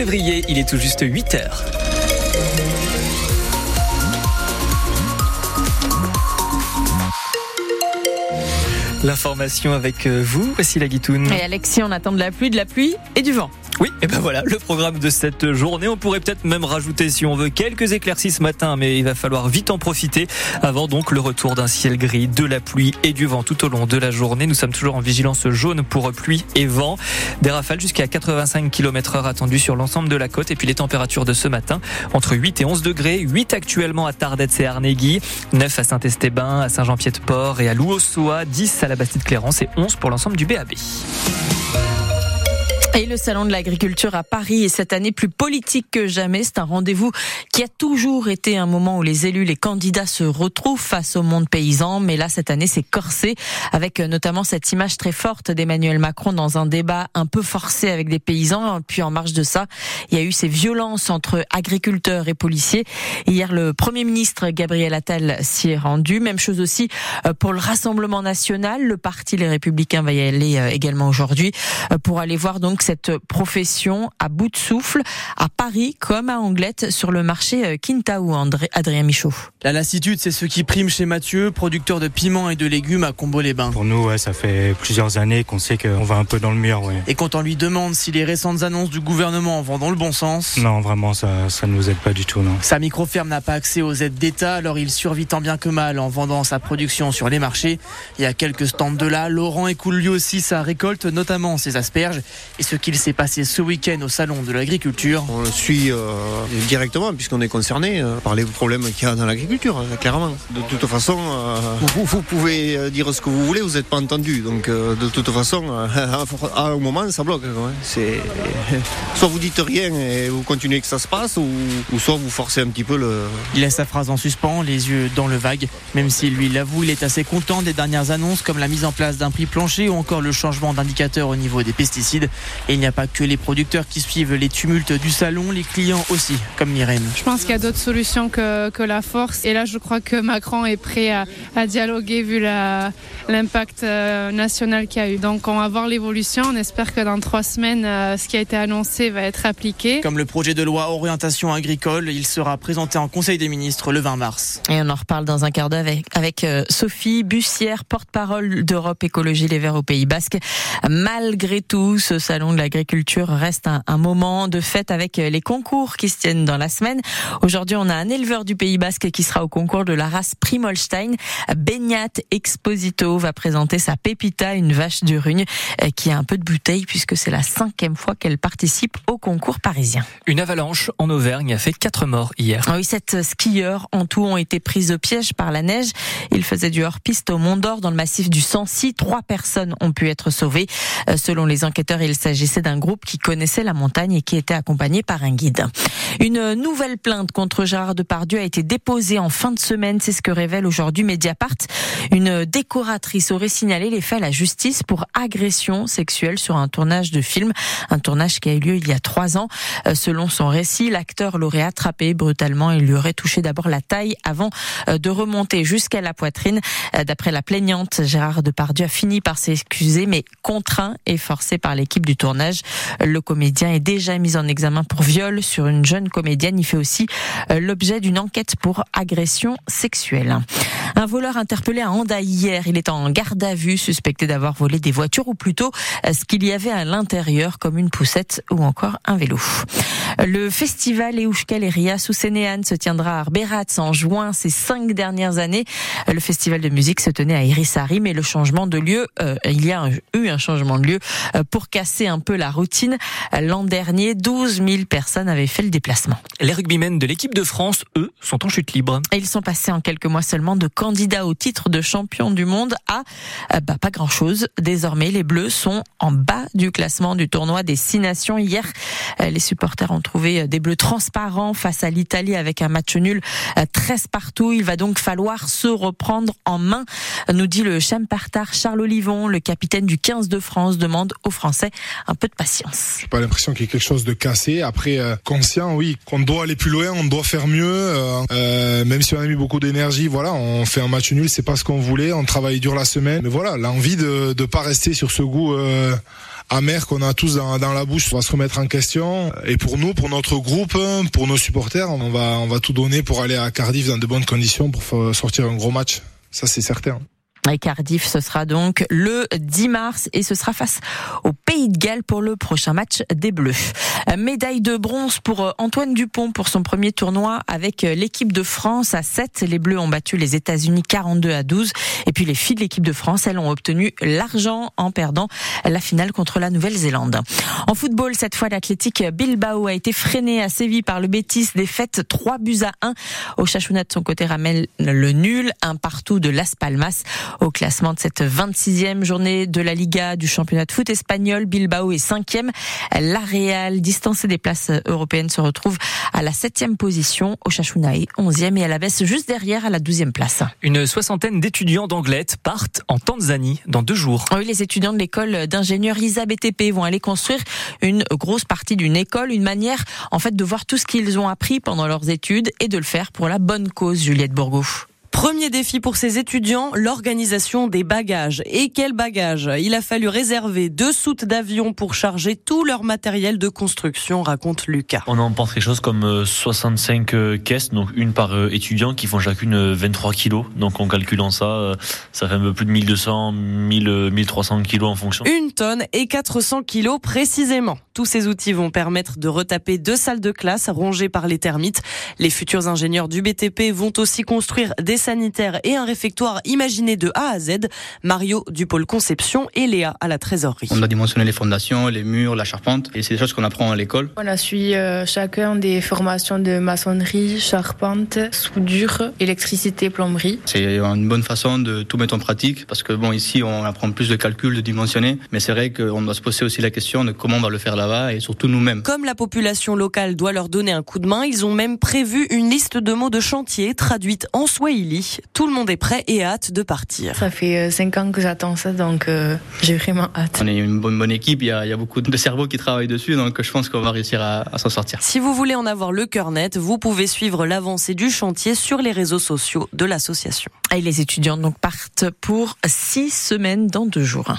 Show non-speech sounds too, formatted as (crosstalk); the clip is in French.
février, il est tout juste 8 heures. L'information avec euh, vous, voici la guitoune. Et Alexis, on attend de la pluie, de la pluie et du vent. Oui, et ben voilà, le programme de cette journée. On pourrait peut-être même rajouter, si on veut, quelques éclaircies ce matin, mais il va falloir vite en profiter avant donc le retour d'un ciel gris, de la pluie et du vent tout au long de la journée. Nous sommes toujours en vigilance jaune pour pluie et vent. Des rafales jusqu'à 85 km heure attendues sur l'ensemble de la côte. Et puis les températures de ce matin, entre 8 et 11 degrés. 8 actuellement à Tardets et Arnegui, 9 à Saint-Estébin, à Saint-Jean-Pied-de-Port et à Louossoa, 10 à la Bastide-Clérance et 11 pour l'ensemble du BAB. Et le salon de l'agriculture à Paris est cette année plus politique que jamais. C'est un rendez-vous qui a toujours été un moment où les élus, les candidats se retrouvent face au monde paysan. Mais là, cette année, c'est corsé avec notamment cette image très forte d'Emmanuel Macron dans un débat un peu forcé avec des paysans. Puis en marge de ça, il y a eu ces violences entre agriculteurs et policiers. Hier, le Premier ministre Gabriel Attal s'y est rendu. Même chose aussi euh, pour le Rassemblement national. Le parti Les Républicains va y aller euh, également aujourd'hui euh, pour aller voir donc cette profession à bout de souffle à Paris comme à Anglette sur le marché Quintaou, André, Adrien Michaud. La lassitude, c'est ce qui prime chez Mathieu, producteur de piments et de légumes à Combo-les-Bains. Pour nous, ouais, ça fait plusieurs années qu'on sait qu'on va un peu dans le mur. Ouais. Et quand on lui demande si les récentes annonces du gouvernement vont dans le bon sens... Non, vraiment, ça ça ne nous aide pas du tout. Non. Sa micro-ferme n'a pas accès aux aides d'État, alors il survit tant bien que mal en vendant sa production sur les marchés. Il y a quelques stands de là, Laurent écoule lui aussi sa récolte, notamment ses asperges. Et ce qu'il s'est passé ce week-end au salon de l'agriculture. On le suit euh, directement puisqu'on est concerné euh, par les problèmes qu'il y a dans l'agriculture, euh, clairement. De toute façon, euh, vous, vous, pouvez dire ce que vous voulez, vous n'êtes pas entendu. Donc de toute façon, (laughs) à un moment, ça bloque. C'est (laughs) soit vous dites rien et vous continuez que ça se passe, ou, ou soit vous forcez un petit peu le. Il laisse sa phrase en suspens, les yeux dans le vague. Même si lui l'avoue, il est assez content des dernières annonces comme la mise en place d'un prix plancher ou encore le changement d'indicateur au niveau des pesticides. Et il n'y a pas que les producteurs qui suivent les tumultes du salon, les clients aussi, comme Myrène. Je pense qu'il y a d'autres solutions que, que, la force. Et là, je crois que Macron est prêt à, à dialoguer vu l'impact euh, national qu'il y a eu. Donc, on va voir l'évolution. On espère que dans trois semaines, euh, ce qui a été annoncé va être appliqué. Comme le projet de loi orientation agricole, il sera présenté en Conseil des ministres le 20 mars. Et on en reparle dans un quart d'heure avec, avec euh, Sophie Bussière, porte-parole d'Europe Écologie Les Verts au Pays Basque. Malgré tout, ce salon de l'agriculture reste un, un, moment de fête avec les concours qui se tiennent dans la semaine. Aujourd'hui, on a un éleveur du Pays Basque qui sera au concours de la race Primolstein. Beignat Exposito va présenter sa Pépita, une vache du Rugne qui a un peu de bouteille puisque c'est la cinquième fois qu'elle participe au concours parisien. Une avalanche en Auvergne a fait quatre morts hier. Ah oui, sept skieurs en tout ont été pris au piège par la neige. Ils faisaient du hors-piste au Mont d'Or dans le massif du Sancy. Trois personnes ont pu être sauvées. Selon les enquêteurs, il s'agissait d'un groupe qui connaissait la montagne et qui était accompagné par un guide. Une nouvelle plainte contre Gérard Depardieu a été déposée en fin de semaine. C'est ce que révèle aujourd'hui Mediapart. Une décoratrice aurait signalé les faits à la justice pour agression sexuelle sur un tournage de film. Un tournage qui a eu lieu il y a trois ans. Selon son récit, l'acteur l'aurait attrapé brutalement et lui aurait touché d'abord la taille avant de remonter jusqu'à la poitrine. D'après la plaignante, Gérard Depardieu a fini par s'excuser, mais contraint et forcé par l'équipe du tournage. Le comédien est déjà mis en examen pour viol sur une jeune comédienne. Il fait aussi l'objet d'une enquête pour agression sexuelle. Un voleur interpellé à Hendaye hier. Il est en garde à vue, suspecté d'avoir volé des voitures ou plutôt ce qu'il y avait à l'intérieur comme une poussette ou encore un vélo. Le festival Euskal et Ria sous Sénéane se tiendra à Arberatz en juin ces cinq dernières années. Le festival de musique se tenait à Irisari, mais le changement de lieu, euh, il y a eu un changement de lieu pour casser un peu la routine. L'an dernier, 12 000 personnes avaient fait le déplacement. Les rugbymen de l'équipe de France, eux, sont en chute libre. Et ils sont passés en quelques mois seulement de candidats au titre de champion du monde à bah, pas grand-chose. Désormais, les Bleus sont en bas du classement du tournoi des Six Nations. Hier, les supporters ont trouvé des Bleus transparents face à l'Italie avec un match nul 13 partout. Il va donc falloir se reprendre en main, nous dit le Champartar Charles Olivon, le capitaine du 15 de France, demande aux Français un peu de patience. J'ai pas l'impression qu'il y ait quelque chose de cassé. Après, euh, conscient, oui, qu'on doit aller plus loin, on doit faire mieux. Euh, euh, même si on a mis beaucoup d'énergie, voilà, on fait un match nul, c'est pas ce qu'on voulait. On travaille dur la semaine, mais voilà, l'envie de ne pas rester sur ce goût amer qu'on a tous dans, dans la bouche. On va se remettre en question. Et pour nous, pour notre groupe, pour nos supporters, on va, on va tout donner pour aller à Cardiff dans de bonnes conditions pour sortir un gros match. Ça, c'est certain. Et Cardiff, ce sera donc le 10 mars et ce sera face au Pays de Galles pour le prochain match des Bleus. Médaille de bronze pour euh, Antoine Dupont pour son premier tournoi avec euh, l'équipe de France à 7. Les Bleus ont battu les États-Unis 42 à 12 et puis les filles de l'équipe de France, elles ont obtenu l'argent en perdant la finale contre la Nouvelle-Zélande. En football, cette fois, l'athlétique Bilbao a été freiné à Séville par le Betis, défaite 3 buts à 1. Au Chachouna de son côté ramène le nul, un partout de Las Palmas. Au classement de cette 26e journée de la Liga du championnat de foot espagnol, Bilbao est 5e. La Real, distancée des places européennes, se retrouve à la 7e position. Au Chachunaï, 11e et à la baisse juste derrière à la 12e place. Une soixantaine d'étudiants d'Anglette partent en Tanzanie dans deux jours. Oui, les étudiants de l'école d'ingénieurs ISA BTP vont aller construire une grosse partie d'une école, une manière en fait de voir tout ce qu'ils ont appris pendant leurs études et de le faire pour la bonne cause, Juliette Bourgouf. Premier défi pour ces étudiants, l'organisation des bagages. Et quel bagage? Il a fallu réserver deux soutes d'avion pour charger tout leur matériel de construction, raconte Lucas. On emporte quelque chose comme 65 euh, euh, caisses, donc une par euh, étudiant, qui font chacune 23 kilos. Donc en calculant ça, ça fait un peu plus de 1200, 1000, 1300 kilos en fonction. Une tonne et 400 kilos précisément. Tous ces outils vont permettre de retaper deux salles de classe rongées par les termites. Les futurs ingénieurs du BTP vont aussi construire des sanitaire et un réfectoire imaginé de A à Z. Mario du pôle conception et Léa à la trésorerie. On a dimensionné les fondations, les murs, la charpente et c'est des choses qu'on apprend à l'école. On a suivi euh, chacun des formations de maçonnerie, charpente, soudure, électricité, plomberie. C'est une bonne façon de tout mettre en pratique parce que bon ici on apprend plus de calcul, de dimensionner, mais c'est vrai qu'on doit se poser aussi la question de comment on va le faire et surtout nous-mêmes. Comme la population locale doit leur donner un coup de main, ils ont même prévu une liste de mots de chantier traduite en swahili tout le monde est prêt et hâte de partir. Ça fait euh, cinq ans que j'attends ça, donc euh, j'ai vraiment hâte. On est une bonne, bonne équipe, il y, a, beaucoup de cerveaux qui travaillent dessus, donc je pense qu'on va réussir à, à s'en sortir. Si vous voulez en avoir le cœur net, vous pouvez suivre l'avancée du chantier sur les réseaux sociaux de l'association. Et les étudiants donc partent pour six semaines dans deux jours.